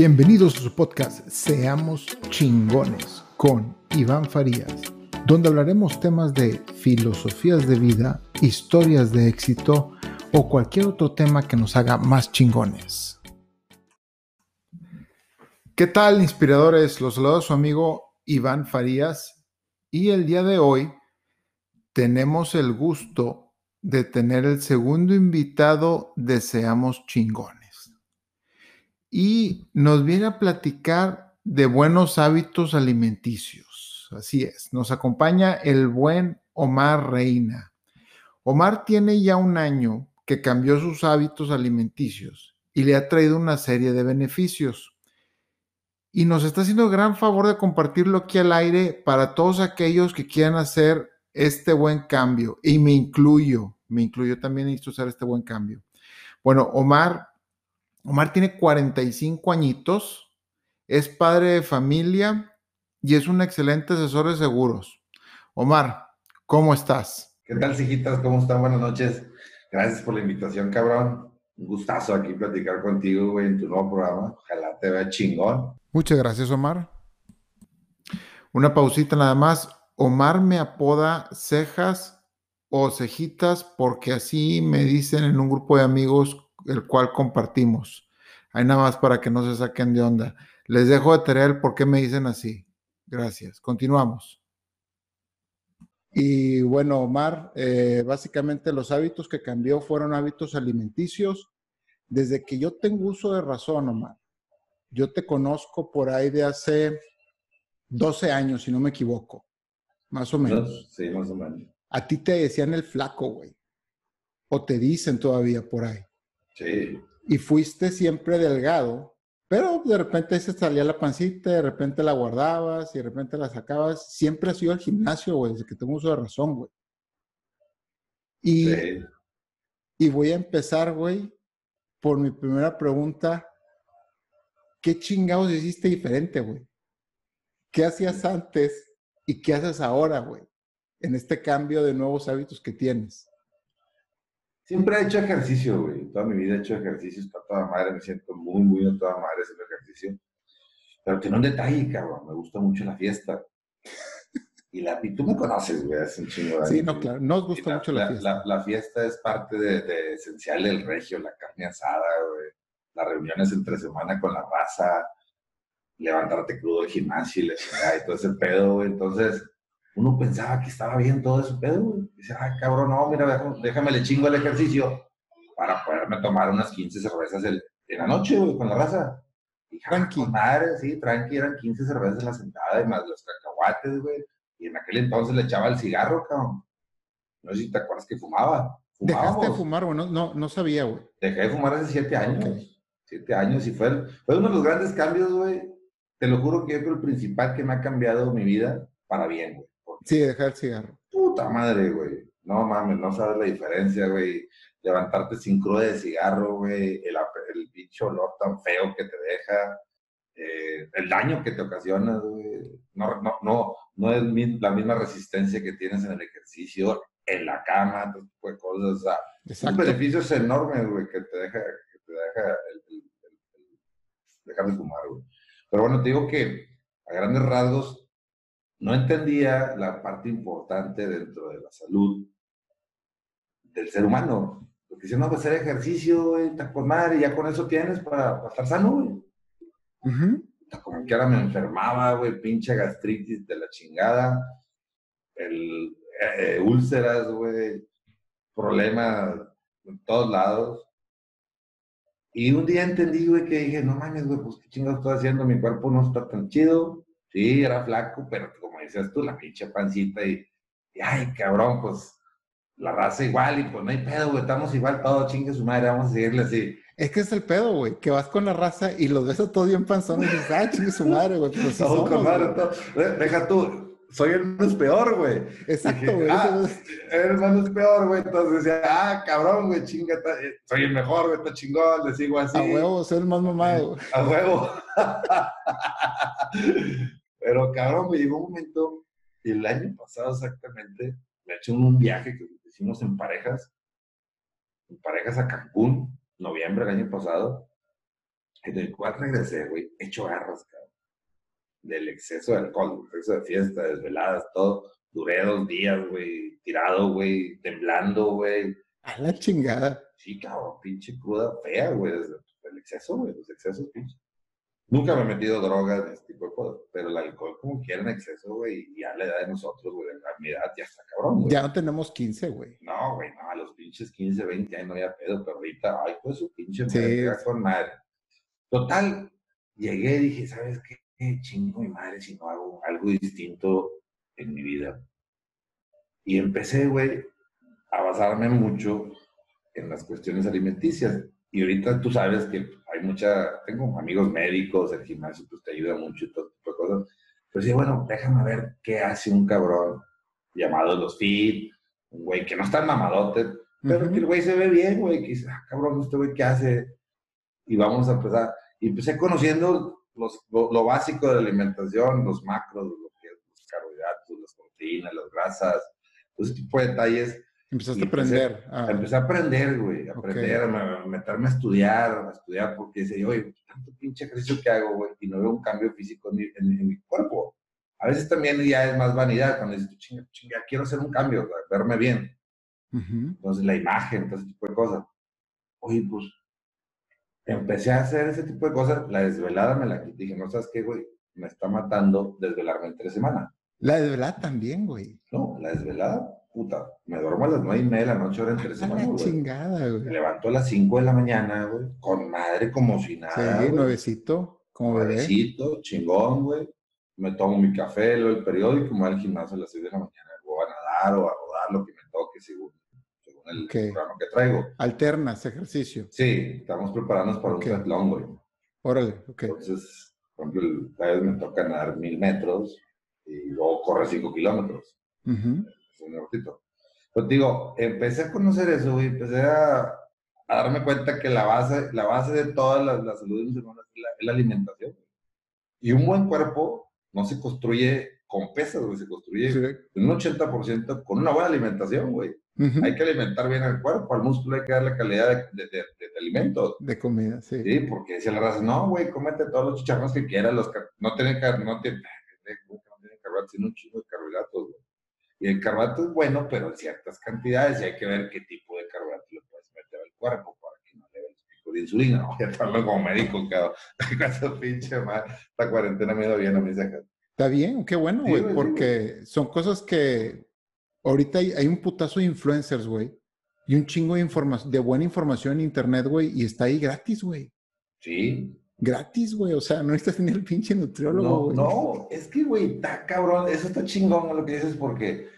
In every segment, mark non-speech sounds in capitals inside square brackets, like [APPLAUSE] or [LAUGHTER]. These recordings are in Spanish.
Bienvenidos a su podcast Seamos chingones con Iván Farías, donde hablaremos temas de filosofías de vida, historias de éxito o cualquier otro tema que nos haga más chingones. ¿Qué tal, inspiradores? Los saluda su amigo Iván Farías y el día de hoy tenemos el gusto de tener el segundo invitado de Seamos chingones y nos viene a platicar de buenos hábitos alimenticios. Así es, nos acompaña el buen Omar Reina. Omar tiene ya un año que cambió sus hábitos alimenticios y le ha traído una serie de beneficios. Y nos está haciendo gran favor de compartirlo aquí al aire para todos aquellos que quieran hacer este buen cambio. Y me incluyo, me incluyo también en hacer este buen cambio. Bueno, Omar Omar tiene 45 añitos, es padre de familia y es un excelente asesor de seguros. Omar, ¿cómo estás? ¿Qué tal, hijitas? ¿Cómo están? Buenas noches. Gracias por la invitación, cabrón. Un gustazo aquí platicar contigo, güey, en tu nuevo programa. Ojalá te vea chingón. Muchas gracias, Omar. Una pausita nada más. Omar me apoda cejas o cejitas porque así me dicen en un grupo de amigos el cual compartimos. Hay nada más para que no se saquen de onda. Les dejo de tarea el por qué me dicen así. Gracias. Continuamos. Y bueno, Omar, eh, básicamente los hábitos que cambió fueron hábitos alimenticios. Desde que yo tengo uso de razón, Omar, yo te conozco por ahí de hace 12 años, si no me equivoco. Más o menos. Sí, más o menos. A ti te decían el flaco, güey. O te dicen todavía por ahí. Sí. Y fuiste siempre delgado, pero de repente se salía la pancita, de repente la guardabas y de repente la sacabas. Siempre has ido al gimnasio, güey, desde que tengo uso de razón, güey. Y, sí. y voy a empezar, güey, por mi primera pregunta. ¿Qué chingados hiciste diferente, güey? ¿Qué hacías antes y qué haces ahora, güey? En este cambio de nuevos hábitos que tienes. Siempre he hecho ejercicio, güey. Toda mi vida he hecho ejercicio, está toda madre, me siento muy, muy a toda madre haciendo ejercicio. Pero tiene un detalle, cabrón, me gusta mucho la fiesta. Y, la, y tú me conoces, güey, hace un chingo de. Sí, no, claro, nos gusta la, mucho la, la, fiesta. La, fiesta es parte de, de, esencial del regio, la carne asada, güey. Las reuniones entre semana con la raza, levantarte crudo al gimnasio y, la y todo ese pedo, güey. Entonces, uno pensaba que estaba bien todo ese pedo, güey. Dice, ah, cabrón, no, mira, déjame le chingo el ejercicio para poderme tomar unas 15 cervezas el, en la noche, güey, con la raza. Y tranqui. Madre, sí, tranqui, eran 15 cervezas la sentada y más los cacahuates, güey. Y en aquel entonces le echaba el cigarro, cabrón. No sé si te acuerdas que fumaba. Dejaste de fumar, güey, no, no, no, sabía, güey. Dejé de fumar hace siete años. Okay. Siete años y fue, fue uno de los grandes cambios, güey. Te lo juro que creo el principal que me ha cambiado mi vida para bien, güey. Sí, dejar el cigarro. Puta madre, güey. No mames, no sabes la diferencia, güey. Levantarte sin cruda de cigarro, güey. El, el bicho olor tan feo que te deja. Eh, el daño que te ocasiona, güey. No, no, no, no es la misma resistencia que tienes en el ejercicio, en la cama, todo tipo de cosas. O sea, Exacto. un beneficio es enorme, güey, que te deja, que te deja el, el, el, dejar de fumar, güey. Pero bueno, te digo que a grandes rasgos no entendía la parte importante dentro de la salud del ser humano. Porque si no, pues hacer ejercicio, güey, está con madre, ya con eso tienes para, para estar sano, güey. Uh -huh. Como que ahora me enfermaba, güey, pinche gastritis de la chingada, el, eh, úlceras, güey, problemas en todos lados. Y un día entendí, güey, que dije, no mames, güey, pues qué chingados estoy haciendo, mi cuerpo no está tan chido. Sí, era flaco, pero como decías tú, la pinche pancita y, y, ay, cabrón, pues la raza igual y pues no hay pedo, güey, estamos igual todo, chingue su madre, vamos a seguirle así. Es que es el pedo, güey, que vas con la raza y los ves a todos bien panzones y dices, ay, chingue su madre, güey, pues sí somos, madre, todo. Deja tú, soy el menos peor, güey. Exacto, güey. Ah, el menos peor, güey. Entonces decía, ah, cabrón, güey, chinga, soy el mejor, güey, está chingón, le sigo así. A huevo, soy el más mamado. A huevo. [LAUGHS] Pero cabrón, me llegó un momento, el año pasado exactamente, me hecho un viaje que hicimos en parejas, en parejas a Cancún, noviembre del año pasado. En el cual regresé, güey, hecho garras, cabrón. Del exceso de alcohol, del exceso de fiesta, desveladas, todo. Duré dos días, güey, tirado, güey, temblando, güey. A la chingada. Sí, cabrón, pinche cruda fea, güey. El exceso, güey, los excesos, pinche. Nunca me he metido drogas este tipo de cosas, pero el alcohol como quiera en exceso, güey, y ya la edad de nosotros, güey, a mi edad ya está cabrón, güey. Ya no tenemos 15, güey. No, güey, no, a los pinches 15, 20 años no había pedo, pero ahorita, ay, pues su pinche Sí. madre, con madre. Total, llegué y dije, ¿sabes qué? Qué Chingo mi madre si no hago algo distinto en mi vida. Y empecé, güey, a basarme mucho en las cuestiones alimenticias. Y ahorita tú sabes que hay mucha, tengo amigos médicos, el gimnasio pues te ayuda mucho y todo tipo de cosas. Pero sí, bueno, déjame ver qué hace un cabrón llamado los fit, un güey que no está mamadote, pero Ujú. que el güey se ve bien, güey, que dice, ah, cabrón, este güey, ¿qué hace? Y vamos a empezar. Y empecé conociendo los, lo, lo básico de la alimentación, los macros, lo que es los carbohidratos, las proteínas, las grasas, todo ese tipo de detalles. Empezaste a empecé- aprender. ah, Empecé a aprender, güey, a aprender, a me- a meterme a estudiar, a estudiar, porque dice, oye, tanto pinche ejercicio que hago, güey, y no veo un cambio físico en mi, en- en mi cuerpo. A veces también ya es más vanidad, cuando dices, chinga, chinga, quiero hacer un cambio, güey, verme bien. ujú. Entonces, la imagen, todo ese tipo de cosas. Oye, pues, empecé a hacer ese tipo de cosas, la desvelada me la quité, dije, no, ¿sabes qué, güey? Me está matando desvelarme en tres semanas. La de verdad también, güey. No, la desvelada, puta, me duermo a las nueve y media de la noche, ahora en tres A semanas, [LAUGHS] la güey. chingada, Me levanto a las 5 de la mañana, güey, con madre como si nada. Sí, nuevecito, como bebé. Nuevecito, chingón, güey. Me tomo mi café, leo el periódico, me voy al gimnasio a las 6 de la mañana. Voy a nadar o a rodar lo que me toque según, según el Ok. programa que traigo. Alternas ejercicio. Sí, estamos preparándonos para un triatlón, güey. Órale, ok. Entonces, por ejemplo, el- vez me toca nadar mil metros y luego correr 5 kilómetros. Es un ratito. Pues digo, empecé a conocer eso, güey, empecé a, a darme cuenta que la base, la base de toda la, la salud es la, alimentación. Y un buen cuerpo no se construye con pesas, güey, se construye Sí. en un 80% con una buena alimentación, güey. Hay que alimentar bien al cuerpo, al músculo hay que darle calidad de, de, de- de alimentos. De comida, sí. Sí, porque decía la raza, no, güey, cómete todos los chicharrones que quieras, los no tienen car- no tienen, no tienen carbohidratos, sino un chingo de carbohidratos, güey. Y el carbohidrato es bueno, pero en ciertas cantidades, y hay que ver qué tipo de carbohidrato le puedes meter al cuerpo para que no le dé el pico de insulina. No [LAUGHS] voy a estarlo como médico, cabrón. Pinche madre. Esta cuarentena me ha ido bien a mí, saca. Está bien, qué bueno, güey, sí, porque son cosas que ahorita hay, hay un putazo de influencers, güey, y un chingo de información, de buena información en internet, güey, y está ahí gratis, güey. Sí. Gratis, güey. O sea, no necesitas ni el pinche nutriólogo, No, güey. no, es que, güey, está cabrón. Eso está chingón lo que dices porque,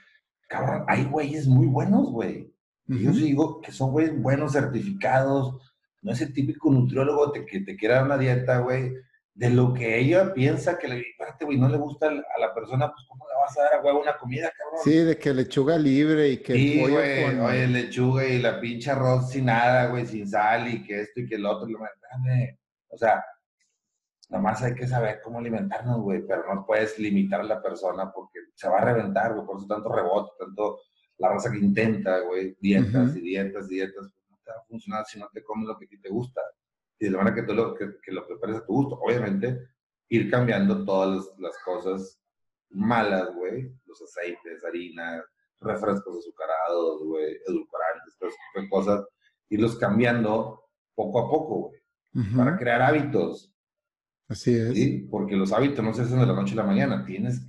cabrón, hay güeyes muy buenos, güey. Y Yo sí digo que son güeyes buenos, certificados, no ese típico nutriólogo te- que te quiera dar una dieta, güey, de lo que ella piensa que le, espérate, güey, no le gusta a la persona, pues ¿cómo le vas a dar a huevo una comida, cabrón? Sí, de que lechuga libre y que el Sí, pollo güey, con- oye, lechuga y la pinche arroz sin nada, güey, sin sal y que esto y que el otro, lo dame. O sea, nomás hay que saber cómo alimentarnos, güey, pero no puedes limitar a la persona porque se va a reventar, güey, por eso tanto rebote, tanto la raza que intenta, güey, dietas y dietas y dietas, pues no te va a funcionar si no te comes lo que a ti te gusta. Y de la manera que tú lo, que, que lo prepares a tu gusto, obviamente, ir cambiando todas las, las cosas malas, güey, los aceites, harinas, refrescos azucarados, güey, edulcorantes, tipo de cosas, irlos cambiando poco a poco, güey, Ujú. para crear hábitos, Así es. ¿sí? Porque los hábitos no se hacen de la noche a la mañana, tienes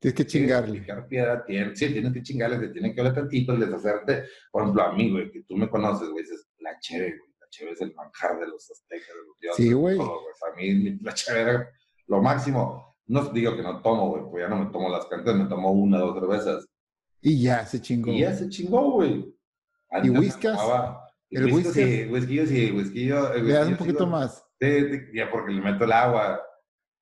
Tienes que que chingarle. picar piedra, tienes, sí, tienes que chingarle, te tiene que oler tantito, deshacerte, por ejemplo, a mí, güey, que tú me conoces, güey, dices, la cheve, güey, la cheve es el manjar de los aztecas, de los dioses, Sí, güey. todo, a mí la cheve era lo máximo, no digo que no tomo, güey, pues ya no me tomo las cantas, me tomo una, dos cervezas, Y ya se chingó. Y ya se chingó, güey. Antes me whiskas? tomaba- ¿El whisky sí, whisky sí, whisky Le das un poquito más. Sí, ya porque le meto el agua,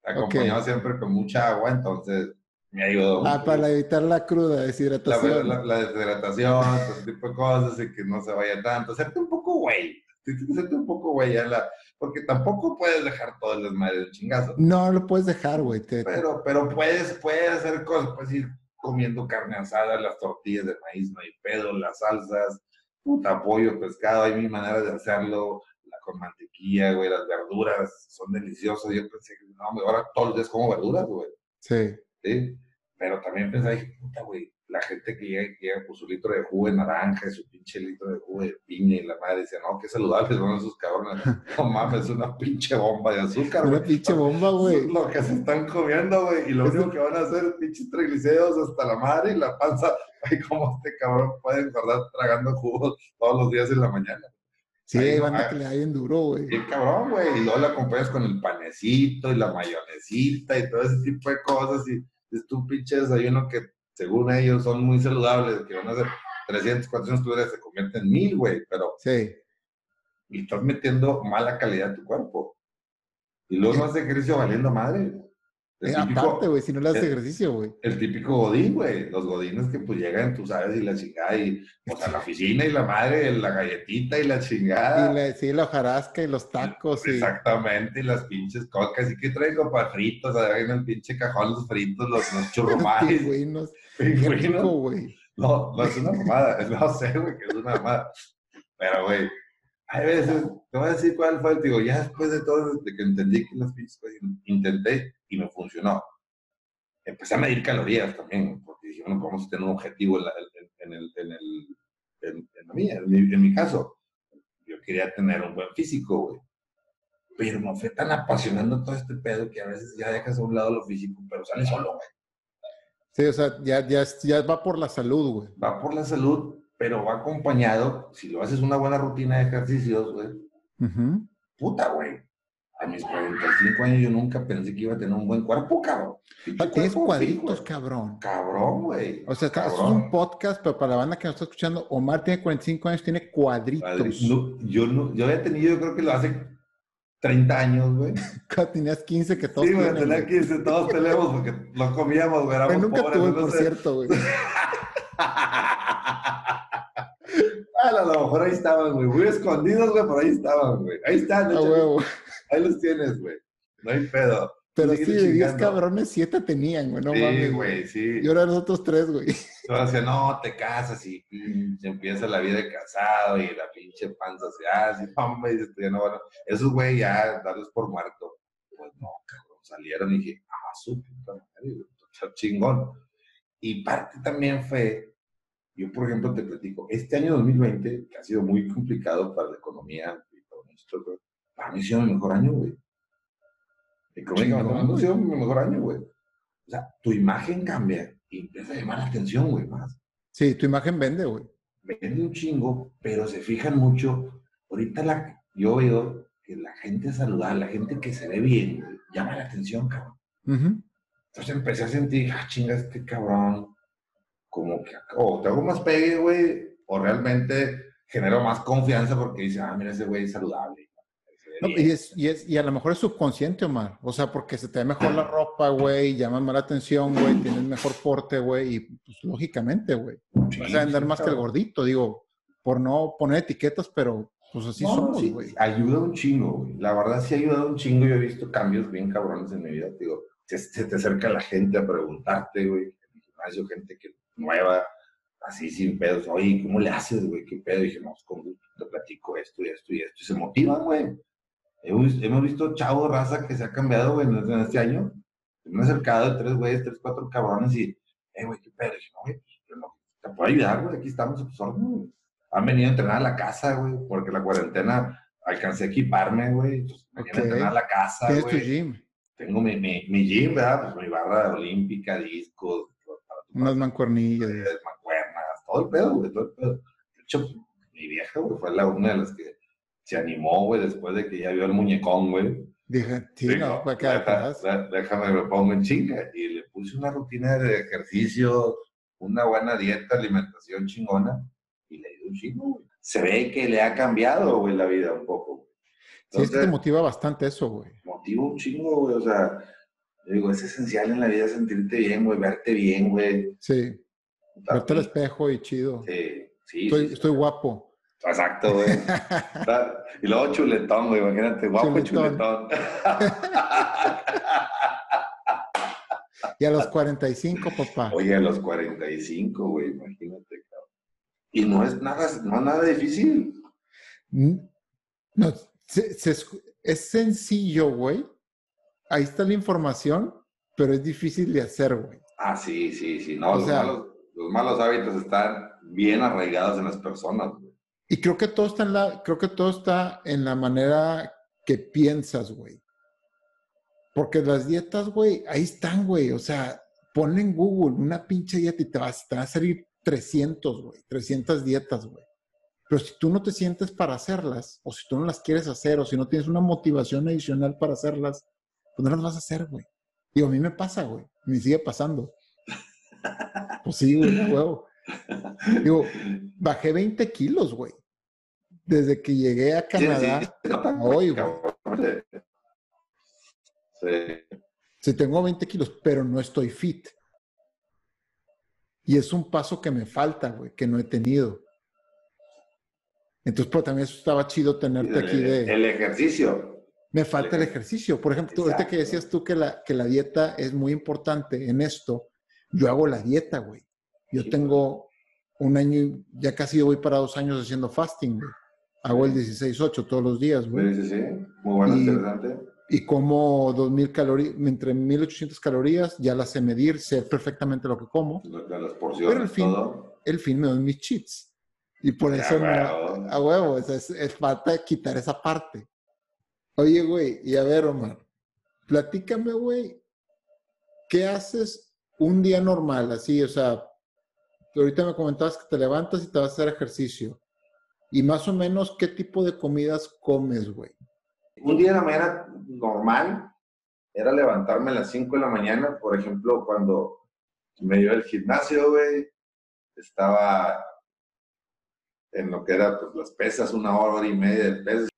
acompañado siempre con mucha agua, entonces me ayudó. Ah, para evitar la cruda, la, deshidratación. la, la deshidratación, todo ese tipo de cosas, y que no se vaya tanto. Hacerte un poco güey. Hacerte un poco güey, ya la- porque tampoco puedes dejar todo el desmadre del chingazo. No lo puedes dejar, güey. te- Pero, pero puedes, puedes hacer cosas, puedes ir comiendo carne asada, las tortillas de maíz, no hay pedo, las salsas, puta pollo, pescado, hay mil maneras de hacerlo, la con mantequilla, güey, las verduras son deliciosas. Yo pensé que, no, ahora todos los días como verduras, güey. Sí. ¿sí? Pero también pensé, dije, puta, güey, la gente que llega, llega con su litro de jugo de naranja, su pinche litro de jugo de piña y la madre dice, no, qué saludables son esos cabrones. [LAUGHS] No mames, es una pinche bomba de azúcar, Una güey. pinche bomba, güey. Lo que se están comiendo, güey. Y lo único que van a hacer es pinches triglicéridos hasta la madre y la panza. [LAUGHS] Ay, cómo este cabrón puede engordar tragando jugos todos los días en la mañana. Sí, Ahí banda ah. que le da bien duro, güey. Qué cabrón, güey. Y luego la acompañas con el panecito y la mayonesita y todo ese tipo de cosas. Y es tu pinche desayuno que, según ellos, son muy saludables, que van a ser 300, 400 calorías, se convierten en 1000, güey. Pero Sí. y estás metiendo mala calidad a tu cuerpo. Y luego no haces ejercicio valiendo madre. Eh, típico, aparte, güey, si no le haces ejercicio, güey. el típico godín, güey. Los godines que pues llegan, tú sabes, y la chingada, y pues a la oficina y la madre, la galletita y la chingada. Y la, sí, la hojarasca y los tacos. Y... Exactamente, y las pinches cocas. ¿Y qué traigo para fritos? Ahí en el pinche cajón los fritos, los, los churrumais. [LAUGHS] pingüinos. Pingüinos. güey. No, no es una mamada. [LAUGHS] No sé, güey, que es una mamada. Pero, güey, hay veces, te voy a decir cuál fue, digo, ya después de todo, desde que entendí que las pinches cosas, intenté y me funcionó. Empecé a medir calorías también, porque dije, bueno, vamos a tener un objetivo en, la- en- en el, en, el, en, en en mi, en mi caso. Yo quería tener un buen físico, güey. Pero me fue tan apasionando todo este pedo que a veces ya dejas a un lado lo físico, pero sale solo, güey. Sí, o sea, ya, ya, ya va por la salud, güey. va por la salud, pero va acompañado, si lo haces una buena rutina de ejercicios, güey, puta, güey. A mis 45 años yo nunca pensé que iba a tener un buen cuerpo, cabrón. Tienes cuerpo, cuadritos, sí, cabrón. Cabrón, güey. O sea, es un podcast, pero para la banda que nos está escuchando, Omar tiene 45 años, tiene cuadritos. Padre, no, yo, no, yo había tenido, yo creo que lo hace 30 años, güey. [LAUGHS] Cuando tenías 15, que todos Sí, güey, tenía güey. 15, todos tenemos porque lo comíamos, güey. éramos nunca pobres, tuve, no por sé. cierto, güey. [LAUGHS] Ah, a lo mejor ahí estaban, güey. Muy escondidos, güey, pero ahí estaban, güey. Ahí están, A échale. huevo. Ahí los tienes, güey. No hay pedo. Pero sí, de 10 chingando. cabrones, 7 tenían, güey. No sí, mames. güey, sí. Y ahora nosotros 3, güey. Todos decían, no, te casas y pinche, empieza la vida de casado y la pinche panza se hace. [LAUGHS] No, hombre, tú ya no, bueno. Esos, güey, ya darles por muerto. Pues no, cabrón. Salieron y dije, ah, su puta madre, chingón. Y parte también fue, yo, por ejemplo, te platico, este año 2020, que ha sido muy complicado para la economía y para nosotros, para mí ha sido mi mejor año, güey. Económicamente hablando, ha sido mi mejor año, güey. O sea, tu imagen cambia y empieza a llamar la atención, güey, más. Sí, tu imagen vende, güey. Vende un chingo, pero se fijan mucho. Ahorita la, yo veo que la gente saludable, la gente que se ve bien, llama la atención, cabrón. Entonces empecé a sentir, ah, chinga, este cabrón, como que, o te hago más pegue, güey, o realmente genero más confianza porque dice, ah, mira, ese güey es saludable. se ve No, bien". y, es, y, es, y a lo mejor es subconsciente, Omar. O sea, porque se te ve mejor la ropa, güey, llamas más la atención, güey, tienes mejor porte, güey, y pues lógicamente, güey. Sí, Vas a vender sí, más que el gordito, digo, por no poner etiquetas, pero pues así No, somos, sí, güey. ayuda un chingo, güey. La verdad sí ha ayudado un chingo. Yo he visto cambios bien cabrones en mi vida. Digo, se, se te acerca la gente a preguntarte, güey. En el gimnasio, gente que nueva, así sin pedos. Oye, ¿cómo le haces, güey? ¿Qué pedo? Y dije, no, pues, con gusto te platico esto y esto y esto. Y se motivan, güey. Hemos, visto chavo raza que se ha cambiado, güey, en, en este año. Me he acercado de tres güeyes, tres, cuatro cabrones y, eh, güey, ¿qué pedo? Y dije, no, güey, te puedo ayudar, güey. Aquí estamos a tus órdenes, han venido a entrenar a la casa, güey, porque la cuarentena alcancé a equiparme, güey. Entonces, a entrenar a la casa, Tienes tu güey. gym, Tengo mi, mi, mi gym, ¿verdad? Pues mi barra olímpica, discos, tu unas mancuernillas. mancuernas, todo el pedo, güey, todo el pedo. De hecho, mi vieja, güey, fue la una de las que se animó, güey, después de que ya vio el muñecón, güey. Dije, sí, Dijo, no, quedar "Deja- atrás. déjame me pongo en chinga. Y le puse una rutina de ejercicio, una buena dieta, alimentación chingona, y le dio un chingo, güey. Se ve que le ha cambiado, güey, la vida un poco. güey. Sí, es que te Entonces, motiva bastante eso, güey. motiva un chingo, güey. O sea, yo digo, es esencial en la vida sentirte bien, güey, verte bien, güey. Sí, verte al espejo y chido. Sí, sí, Estoy, sí, estoy guapo. Exacto, güey. [LAUGHS] Y luego chuletón, güey, imagínate, guapo Chuletón. chuletón. [LAUGHS] Y a los 45, papá. Oye, a los 45, güey, imagínate, cabrón. Y no es nada, no es nada difícil. Mm, No, es sencillo, güey. Ahí está la información, pero es difícil de hacer, güey. Ah, sí, sí, sí. No, los, malos, hábitos están bien arraigados en las personas, güey. Y creo que todo está en la, creo que todo está en la manera que piensas, güey. Porque las dietas, güey, ahí están, güey. O sea, ponle en Google una pinche dieta y te, vas, te va a salir 300, güey. 300 dietas, güey. Pero si tú no te sientes para hacerlas, o si tú no las quieres hacer, o si no tienes una motivación adicional para hacerlas, pues no las vas a hacer, güey. Digo, a mí me pasa, güey. Me sigue pasando. Pues sí, güey, huevo. Digo, bajé 20 kilos, güey. Desde que llegué a Canadá hoy, güey. Sí. Sí, tengo 20 kilos, pero no estoy fit. Y es un paso que me falta, güey, que no he tenido. Entonces, pero también estaba chido tenerte aquí de... El ejercicio. Me falta el ejercicio. Por ejemplo, ahorita que decías tú que la, que la dieta es muy importante en esto, yo hago la dieta, güey. Yo tengo un año, ya casi voy para dos años haciendo fasting, güey. Hago el 16-8 todos los días, güey. Sí, sí, sí. Muy bueno, interesante. Y como 2000 calorías, entre 1800 calorías, ya las sé medir, sé perfectamente lo que como. Las porciones, Pero el fin, el fin me doy mis cheats. Y por eso, a huevo, es, es, falta quitar esa parte. Oye, güey, y a ver, Omar, platícame, güey, ¿qué haces un día normal? Así, o sea, ahorita me comentabas que te levantas y te vas a hacer ejercicio. Y más o menos, ¿qué tipo de comidas comes, güey? Un día de la mañana normal era levantarme a las 5 de la mañana, por ejemplo, cuando me dio el gimnasio, güey, estaba en lo que era pues, las pesas, una hora, hora y media de pesas.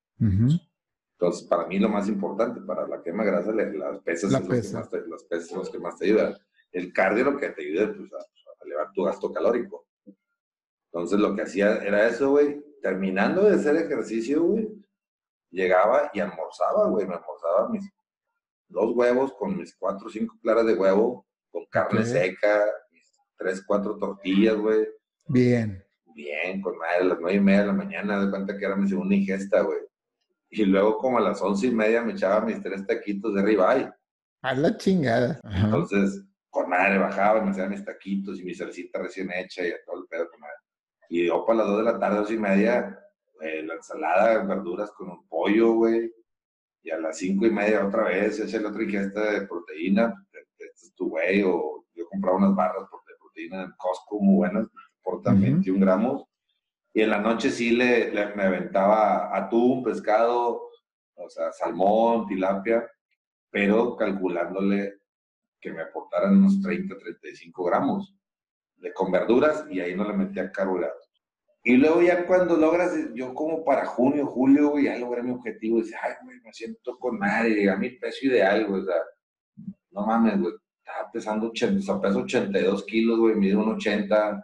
Entonces, para mí lo más importante, para la quema grasa, las pesas, son las pesas son las que más te ayudan. El cardio lo que te ayuda pues, a, elevar tu gasto calórico. Entonces, lo que hacía era eso, güey. Terminando de hacer ejercicio, güey, llegaba y almorzaba, güey. Me almorzaba mis dos huevos con mis cuatro o cinco claras de huevo, con carne seca, mis tres, cuatro tortillas, güey. Bien bien, con madre, a las nueve y media de la mañana, de cuenta que era mi segunda ingesta, güey. Y luego como a las once y media me echaba mis tres taquitos de ribeye. A la chingada. Entonces, con madre bajaba, me hacía mis taquitos y mi salsita recién hecha y todo el pedo con madre. Y yo para las dos de la tarde, dos y media, la ensalada, verduras con un pollo, güey. Y a las cinco y media otra vez, eché la otra ingesta de proteína. Este es tu güey, o yo compraba unas barras de proteína en Costco muy buenas portan 21 gramos. Y en la noche sí le, me aventaba atún, pescado, o sea, salmón, tilapia, pero calculándole que me aportaran unos 30, 35 gramos de con verduras y ahí no le metía carbohidratos. Y luego ya cuando logras, yo como para junio, julio, ya logré mi objetivo, dice, ay, güey, me siento con madre, a mi peso ideal, güey, o sea, no mames, güey, estaba pesando 80, o sea, peso 82 kilos, güey, mido un 80,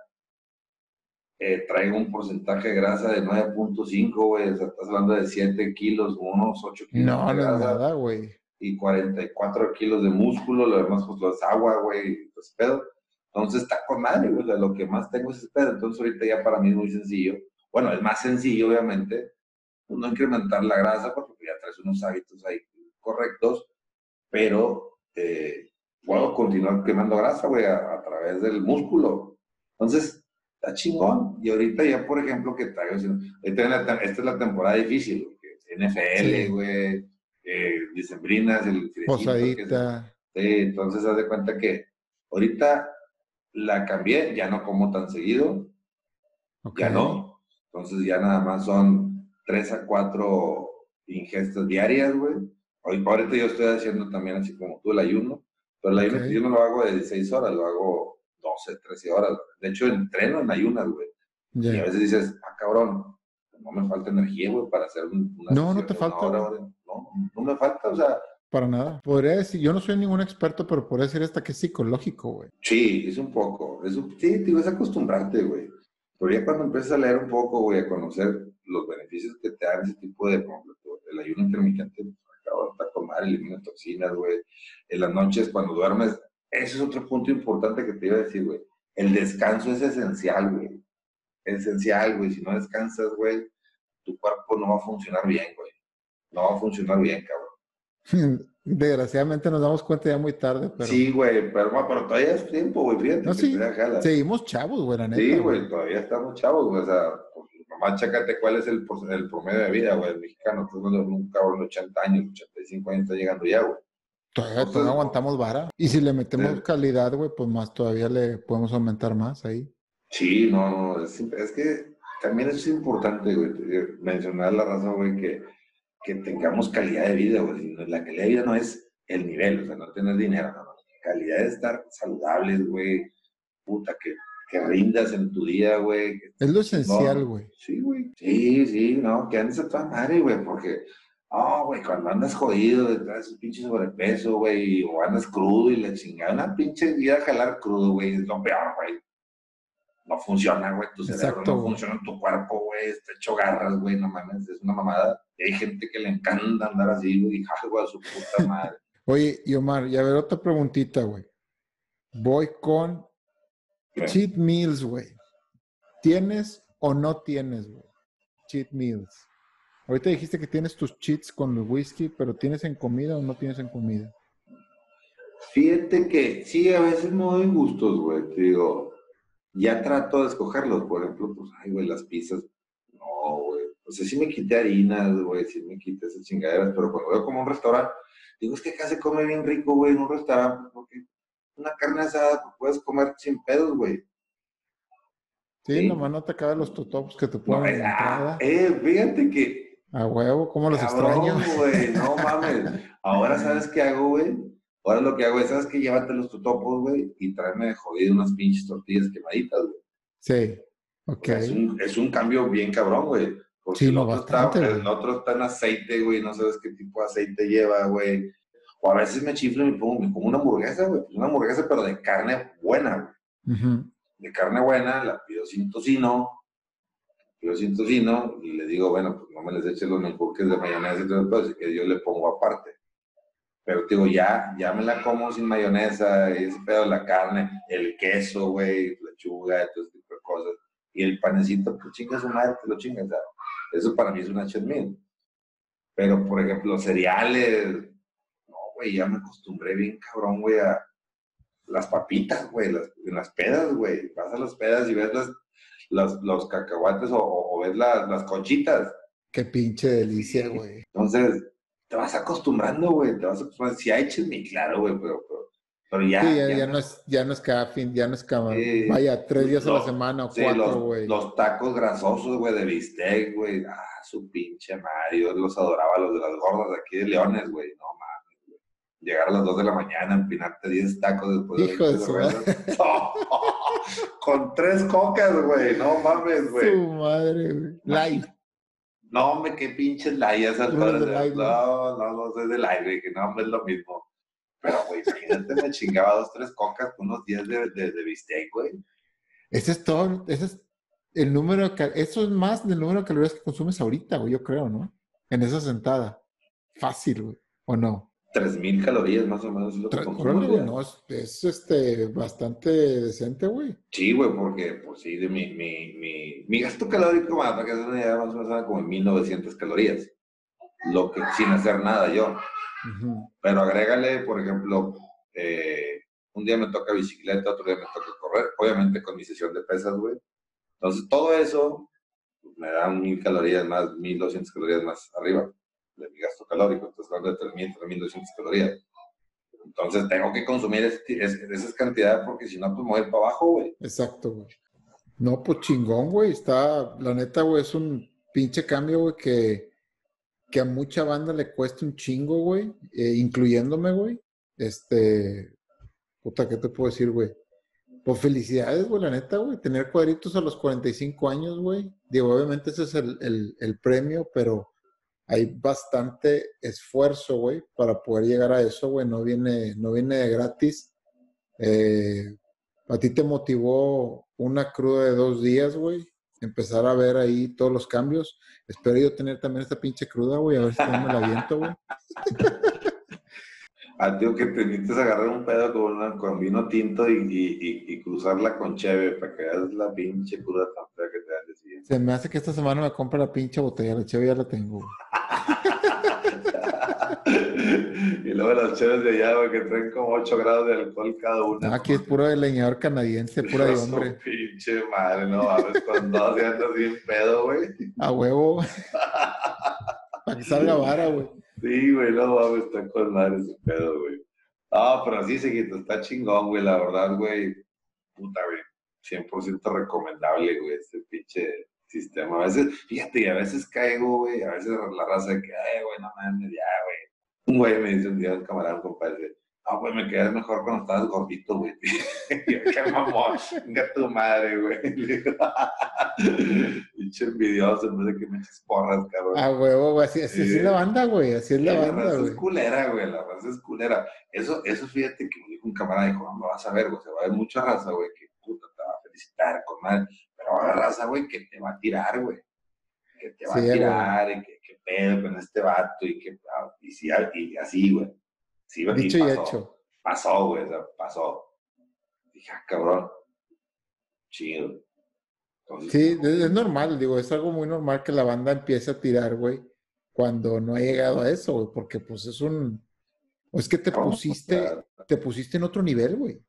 eh, traigo un porcentaje de grasa de 9.5, güey. O sea, estás hablando de 7 kilos, unos 8 kilos. No, de grasa, nada, güey. Y 44 kilos de músculo, lo demás, pues, es agua, güey, pues pedo. Entonces está con madre, güey. O sea, lo que más tengo es ese pedo. Entonces, ahorita ya para mí es muy sencillo. Bueno, es más sencillo, obviamente, pues, no incrementar la grasa, porque ya traes unos hábitos ahí correctos, pero eh, puedo continuar quemando grasa, güey, a, a través del músculo. Entonces, está chingón. Y ahorita ya, por ejemplo, que traigo, esta es la temporada difícil, NFL, güey, eh, Dicembrinas, el Posadita. Sí, entonces haz de cuenta que ahorita la cambié, ya no como tan seguido, ya no. Entonces ya nada más son tres a cuatro ingestas diarias, güey. Hoy, ahorita yo estoy haciendo también así como tú el ayuno, pero el ayuno yo no lo hago de 16 horas, lo hago 12, 13 horas. De hecho, entreno en ayunas, güey. Y a veces dices, ah, cabrón, no me falta energía, güey, para hacer una... No, no te falta. no, no me falta, o sea... Para nada. Podría decir, yo no soy ningún experto, pero podría decir hasta que es psicológico, güey. Sí, es un poco. Es sí, te vas a acostumbrarte, güey. Pero ya cuando empiezas a leer un poco, güey, a conocer los beneficios que te dan ese tipo de, el ayuno intermitente, pues, acabo de tomar, elimina toxinas, güey. En las noches, cuando duermes, ese es otro punto importante que te iba a decir, güey. El descanso es esencial, güey. Esencial, güey. Si no descansas, güey, tu cuerpo no va a funcionar bien, güey. no va a funcionar bien, cabrón. [LAUGHS] Desgraciadamente nos damos cuenta ya muy tarde, pero... Sí, güey, pero, pero todavía es tiempo, güey, fíjate. No, sí, seguimos chavos, güey, la neta. Sí, güey, todavía estamos chavos, güey. O sea, pues, nomás chécate cuál es el, el promedio de vida, güey. El mexicano, tú no un cabrón de 80 años, 85 años está llegando ya, güey. Todavía, aguantamos vara. Y si le metemos Sí. calidad, güey, pues más todavía le podemos aumentar más ahí. Sí, no, no, es, es que también es importante, güey, eh, mencionar la razón, güey, que, que tengamos calidad de vida, güey. La calidad de vida no es el nivel, o sea, no tener dinero, no, no. Calidad de estar saludables, güey. Puta, que, que rindas en tu día, güey. Es lo esencial, No. güey. Sí, güey. Sí, sí, no, que andes a toda madre, güey, porque, oh, güey, cuando andas jodido, detrás un pinche sobrepeso, güey, o andas crudo y la chingada, una pinche vida a jalar crudo, güey, es lo peor, güey. No funciona, güey, tu cerebro Exacto, no güey. funciona, tu cuerpo, güey, está hecho garras, güey, no mames, es una mamada. Y hay gente que le encanta andar así, güey, y algo a su puta madre. [LAUGHS] Oye, y Omar, y a ver otra preguntita, güey. Voy con Güey. cheat meals, güey. ¿Tienes o no tienes, güey? Cheat meals. Ahorita dijiste que tienes tus cheats con el whisky, pero ¿tienes en comida o no tienes en comida? Fíjate que sí, a veces me doy gustos, güey. Te digo, ya trato de escogerlos. Por ejemplo, pues, ay, güey, las pizzas. No, güey. O sea, sí me quité harinas, güey, sí me quité esas chingaderas, pero cuando veo como un restaurante, digo, es que acá se come bien rico, güey, en un restaurante, porque una carne asada pues, puedes comer sin pedos, güey. Sí, Sí. nomás no te acabas los totopos que te No, ponen ah, eh, fíjate que A huevo, ¿cómo los Cabrón, extraño? güey, [LAUGHS] no mames. Ahora, ¿sabes qué hago, güey? Ahora lo que hago es, ¿sabes qué? Llévate los tutopos, güey, y tráeme de jodido unas pinches tortillas quemaditas, güey. Sí, O ok. sea, Es, un, es un cambio bien cabrón, güey. Porque Sí, el, otro bastante, está, el otro está en aceite, güey, no sabes qué tipo de aceite lleva, güey. O a veces me chiflo y me pongo, me como una hamburguesa, güey. Pues una hamburguesa, pero de carne buena, güey. De carne buena, la pido sin tocino, pido sin tocino, y le digo, bueno, pues no me les eches los menjurques de mayonesa y todo eso, así que yo le pongo aparte. Pero te digo, ya, ya me la como sin mayonesa, ese pedo, la carne, el queso, güey, lechuga, todo ese tipo de cosas. Y el panecito, pues chinga su madre, te lo chingas. sea, Eso para mí es una chetmil. Pero, por ejemplo, cereales, no, güey, ya me acostumbré bien cabrón, güey, a las papitas, güey, las, las pedas, güey. Vas a las pedas y ves las, las- los cacahuates o, o- ves las, las conchitas. Qué pinche delicia, güey. Entonces, te vas acostumbrando, güey, te vas acostumbrando. Si hay chisme, claro, güey, pero, pero, pero ya. Sí, ya, ya- ya no es, ya no es cada fin, ya no es cada, Sí. vaya, tres días a la Los- semana o Sí, cuatro, los, güey. los tacos grasosos, güey, de bistec, güey. Ah, su pinche madre. Yo los adoraba, los de las gordas de aquí de Leones, güey. No. Llegar a las 2 de la mañana, empinarte 10 tacos después de Hijo de 20 su cervezas. [LAUGHS] Con tres cocas, güey. No mames, güey. Su madre, güey. Light. No, hombre, qué pinches layas esas cosas. de light, No, no, no soy del aire, que no, hombre, es lo mismo. Pero, güey, imagínate, me chingaba dos, tres cocas con unos 10 de, de, de bistec, güey. Ese es todo, ese es el número, de cal- eso es más del número de calorías que consumes ahorita, güey, yo creo, ¿no? En esa sentada. Fácil, güey, ¿o no? 3000 calorías más o menos es lo que consumo no, es, es, este, bastante decente, güey. Sí, güey, porque, pues sí, de mi, mi, mi, mi gasto calórico, más para que se una idea, más o menos como en 1900 calorías. Lo que, sin hacer nada yo. Pero agrégale, por ejemplo, eh, un día me toca bicicleta, otro día me toca correr, obviamente con mi sesión de pesas, güey. Entonces, todo eso me da mil calorías más, 1200 calorías más arriba mi gasto calórico. Entonces, hablando de 3000, 3200 calorías. Entonces, tengo que consumir ese- ese- esas cantidades porque si no, pues me voy para abajo, güey. Exacto, güey. No, pues chingón, güey. Está, la neta, güey, es un pinche cambio, güey, que, que a mucha banda le cuesta un chingo, güey, eh, incluyéndome, güey. Este, puta, ¿qué te puedo decir, güey? Pues felicidades, güey, la neta, güey. Tener cuadritos a los 45 años, güey. Digo, obviamente ese es el- el premio, pero hay bastante esfuerzo, güey, para poder llegar a eso, güey. No viene, no viene de gratis. Eh, ¿A ti te motivó una cruda de dos días, güey? Empezar a ver ahí todos los cambios. Espero yo tener también esta pinche cruda, güey, a ver si también me la aviento, güey. [LAUGHS] Ah, tío, que te necesitas agarrar un pedo con, una- con vino tinto y, y, y, y cruzarla con cheve para que veas la pinche cruda tan fea que te dan. Se me hace que esta semana me compre la pinche botella, la cheve ya la tengo, güey. Luego las chelas de allá, güey, que traen como 8 grados de alcohol cada una. aquí es puro de leñador canadiense, pura de hombre. pinche madre, no mames, con dos ya andas bien pedo, güey. A huevo. [LAUGHS] Para que salga vara, güey. Sí, güey, no mames, está con madre ese pedo, güey. Ah, pero sí, seguito, está chingón, güey, la verdad, güey. Puta, güey. 100% recomendable, güey, este pinche sistema. A veces, fíjate, y a veces caigo, güey, a veces la raza de que, ay, güey, no mames, ya, güey. Un güey me dice un día, un camarada, un compadre, no, pues me quedas mejor cuando estabas gordito, güey. [LAUGHS] qué mamón, venga tu madre, güey. [LAUGHS] [LAUGHS] Pinche envidioso, en vez de que me eches porras, cabrón. Ah, huevo, güey, así, así, es la banda, güey, así es la, banda, güey. La raza es culera, güey, la raza es culera. Eso, eso fíjate que me dijo un camarada, dijo, no, vas a ver, güey, se va a ver mucha raza, güey, que puta, te va a felicitar con madre. Pero va a haber raza, güey, que te va a tirar, güey. Que te va a tirar, y que, que pedo con este vato, y que, ah, y, sí, y así, güey. Sí, Dicho y, pasó, y hecho. Pasó, güey, o sea, pasó. Dije, ah, cabrón, chido. Entonces, Sí, es, normal, digo, es algo muy normal que la banda empiece a tirar, güey, cuando no ha llegado a eso, güey, porque pues es un... o Es que te No, pusiste, te pusiste en otro nivel, güey.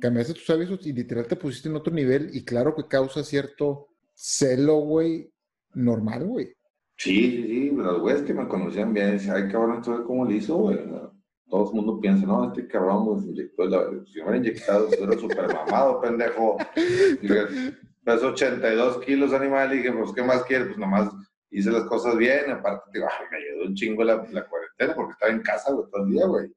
Cambiaste tus hábitos y literal te pusiste en otro nivel y claro que causa cierto celo, güey, normal, güey. Sí, sí, sí, los güeyes que me conocían bien decían, ay, cabrón, ¿esto cómo lo hizo, güey? Todo el mundo piensa, no, este cabrón pues, se inyectó la... Si me hubiera inyectado, estuviera súper mamado, [LAUGHS] pendejo. Dije, Peso 82 kilos, animal, y dije, pues, ¿qué más quieres? Pues nomás hice las cosas bien, aparte, digo, ay, me ayudó un chingo la, la cuarentena, porque estaba en casa, güey, todo el día, güey.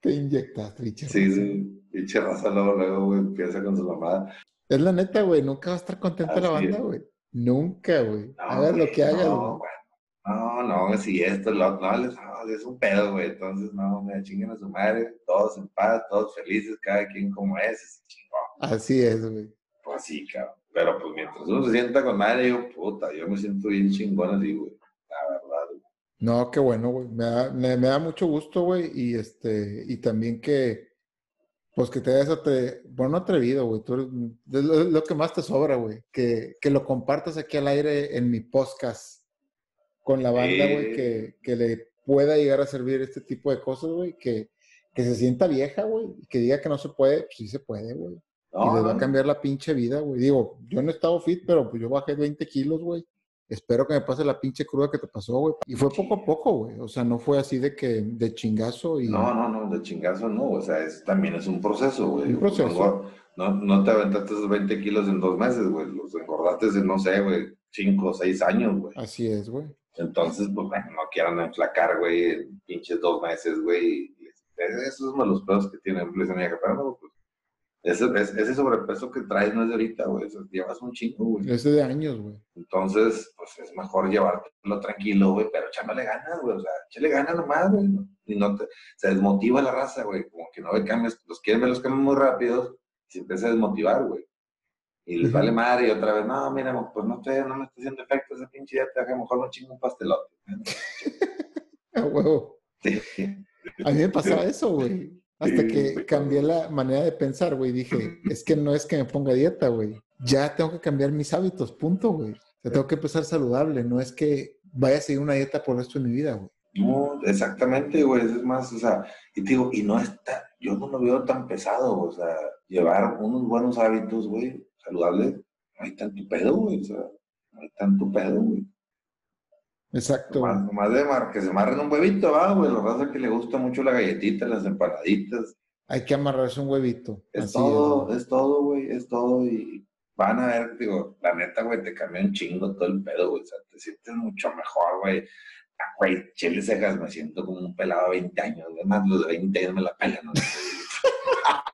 Te inyectaste, Richard. Sí, sí, pinche raza luego, luego, güey, empieza con su mamada. Es la neta, güey, nunca va a estar contenta la banda, güey. Nunca, güey. No, Hagas lo que hagas, no, güey. güey. No, no, si esto, lo, no, les- no, es un pedo, güey. Entonces, no, me chinguen a su madre, todos en paz, todos felices, cada quien como es, ese chingón. Así es, güey. Pues sí, cabrón. Pero pues mientras uno se sienta con madre, yo, puta, yo me siento bien chingón así, güey. La verdad, güey. No, qué bueno, güey. Me da, me, me da mucho gusto, güey. Y este, y también que, pues que te hayas atre... bueno, no atrevido, güey. Tú eres es lo, que más te sobra, güey. Que, que lo compartas aquí al aire en mi podcast con la banda, güey, que, que le pueda llegar a servir este tipo de cosas, güey. Que, que se sienta vieja, güey. y Que diga que no se puede, pues sí se puede, güey. Y les va a cambiar la pinche vida, güey. Digo, yo no he estado fit, pero pues yo bajé 20 kilos, güey. Espero que me pase la pinche cruda que te pasó, güey. Y fue poco a poco, güey. O sea, no fue así de que, de chingazo y... no, no, no, de chingazo no, o sea, es, también es un proceso, güey. Un proceso. No, no te aventaste esos 20 kilos en dos meses, güey. Los engordaste en, no sé, güey, 5 o 6 años, güey. Así es, güey. Entonces, pues, bueno, no quieran enflacar, güey, en pinches dos meses, güey. Esos son los pedos que tienen Luis pero pues, ese, ese ese sobrepeso que traes no es de ahorita, güey, llevas un chingo, güey. Ese de años, güey. Entonces, pues, es mejor llevártelo tranquilo, güey, pero echándole ganas, güey, o sea, échale ganas nomás, güey, y no te, se desmotiva la raza, güey, como que no ve cambios, los quieren ver los cambios muy rápidos, y se empieza a desmotivar, güey. Y les vale madre y otra vez, no, mira, pues no, estoy, no me está haciendo efecto esa pinche dieta, que mejor no chingo un pastelote. [LAUGHS] A huevo. Sí. A mí me [LAUGHS] pasaba eso, güey. Hasta que cambié la manera de pensar, güey. Dije, es que no es que me ponga dieta, güey. Ya tengo que cambiar mis hábitos, punto, güey. O sea, tengo que empezar saludable. No es que vaya a seguir una dieta por el resto de mi vida, güey. No, exactamente, güey, es más, o sea, y te digo, y no está, yo no lo veo tan pesado, o sea, llevar unos buenos hábitos, güey, saludables, no hay tanto pedo, güey, o sea, no hay tanto pedo, güey. Exacto. Nomás, nomás de mar, que se marren un huevito, va, güey, la raza que le gusta mucho la galletita, las empanaditas, Hay que amarrarse un huevito. es Así todo, es todo, güey, es todo, y van a ver, digo, la neta, güey, te cambia un chingo todo el pedo, güey, o sea, te sientes mucho mejor, güey. Ah, Güey, chile cejas, me siento como un pelado de 20 años, además los de 20 años me la pelan, ¿no? [LAUGHS]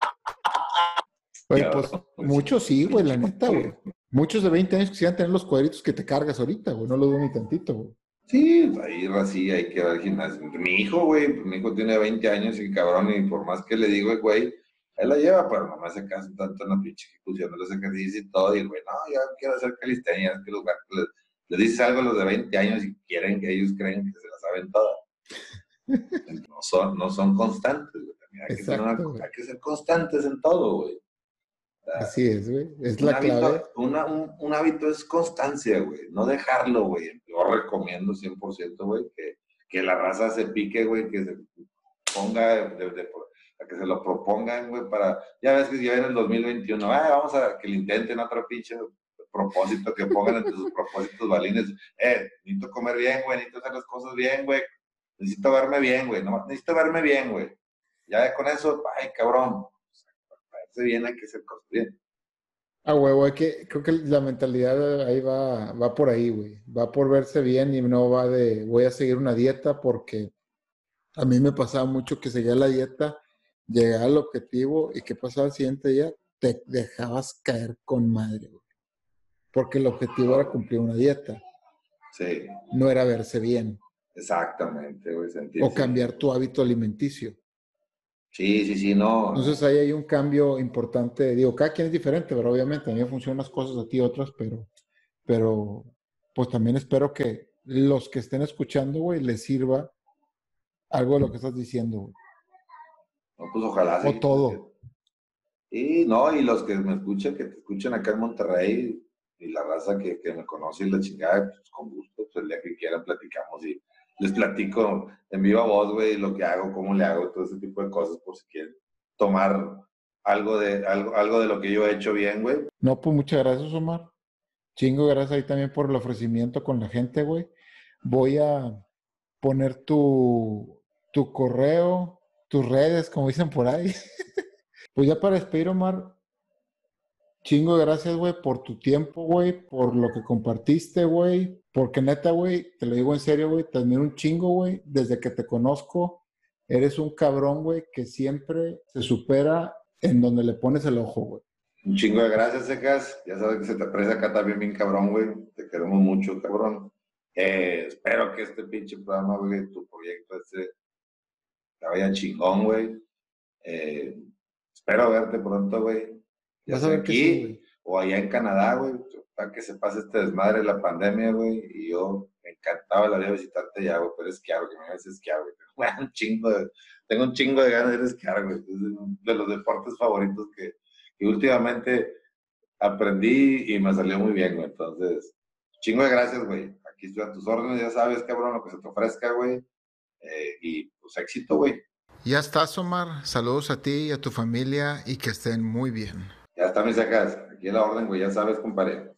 Pues pues, muchos sí, güey, la neta, güey. Muchos de 20 años quisieran tener los cuadritos que te cargas ahorita, güey. No lo dudo ni tantito, güey. Sí, ahí así hay que ir al gimnasio. Mi hijo, güey, pues, mi hijo tiene 20 años y cabrón, y por más que le digo, güey, él la lleva, pero no me hace caso tanto en la pinche ejecución de los ejercicios y todo. Y el güey, no, yo quiero hacer calistenia, es que los les, les dices algo a los de 20 años y quieren que ellos creen que se la saben todas. [LAUGHS] No son, no son constantes, güey. También hay, que ser una- hay que ser constantes en todo, güey. Así es, güey. Es un la hábito, clave. una- un, un hábito es constancia, güey. No dejarlo, güey. Yo recomiendo 100%, güey, que, que la raza se pique, güey, que se ponga, a que se lo propongan, güey, para, ya ves que ya en el 2021, ah, vamos a que le intenten otro pinche propósito, que pongan entre sus propósitos balines, eh, necesito comer bien, güey, necesito hacer las cosas bien, güey, necesito verme bien, güey, no, necesito verme bien, güey. Ya con eso, ay, cabrón, parece bien, hay que hacer cosas bien. Ah, huevo, hay que, creo que la mentalidad ahí va, va por ahí, güey. Va por verse bien y no va de voy a seguir una dieta porque a mí me pasaba mucho que seguía la dieta, llegaba al objetivo y ¿qué pasaba el siguiente día? Te dejabas caer con madre, güey. Porque el objetivo era cumplir una dieta. Sí. No era verse bien. Exactamente, güey. O cambiar tu hábito alimenticio. Sí, sí, sí, no. Entonces ahí hay un cambio importante. Digo, cada quien es diferente, pero obviamente a mí me funcionan unas cosas, a ti otras, pero, pero pues también espero que los que estén escuchando, güey, les sirva algo de lo que estás diciendo, güey. No, pues ojalá. O todo. Y no, y los que me escuchen, que te escuchen acá en Monterrey, y la raza que, que me conoce y la chingada, pues con gusto, pues el día que quieran platicamos y les platico en viva voz, güey, lo que hago, cómo le hago, todo ese tipo de cosas, por si quieren tomar algo de, algo, algo de lo que yo he hecho bien, güey. No, pues muchas gracias, Omar. Chingo, gracias ahí también por el ofrecimiento con la gente, güey. Voy a poner tu, tu correo, tus redes, como dicen por ahí. [LAUGHS] pues ya para despedir, Omar, chingo gracias, güey, por tu tiempo, güey, por lo que compartiste, güey, porque neta, güey, te lo digo en serio, güey, te admiro un chingo, güey. Desde que te conozco, eres un cabrón, güey, que siempre se supera en donde le pones el ojo, güey. Un chingo de gracias, Secas. Ya sabes que se te aprecia acá también bien cabrón, güey. Te queremos mucho, cabrón. Eh, espero que este pinche programa, güey, tu proyecto este, te vaya chingón, güey. Eh, espero verte pronto, güey. Ya sea aquí o allá en Canadá, güey para que se pase este desmadre de la pandemia, güey, y yo me encantaba la vida visitarte ya, güey, pero esquiar, que me ves esquiar, [LAUGHS] güey. un chingo de, tengo un chingo de ganas de ir a esquiar, güey. Es de los deportes favoritos que, últimamente aprendí y me salió muy bien, güey. Entonces, chingo de gracias, güey. Aquí estoy a tus órdenes, ya sabes, cabrón, lo que se te ofrezca, güey. Eh, y pues éxito, güey. Ya estás, Omar. Saludos a ti y a tu familia y que estén muy bien. Ya está, mis sacas. Aquí en la orden, güey, ya sabes, compadre.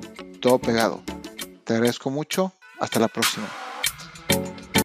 todo pegado. Te agradezco mucho. Hasta la próxima.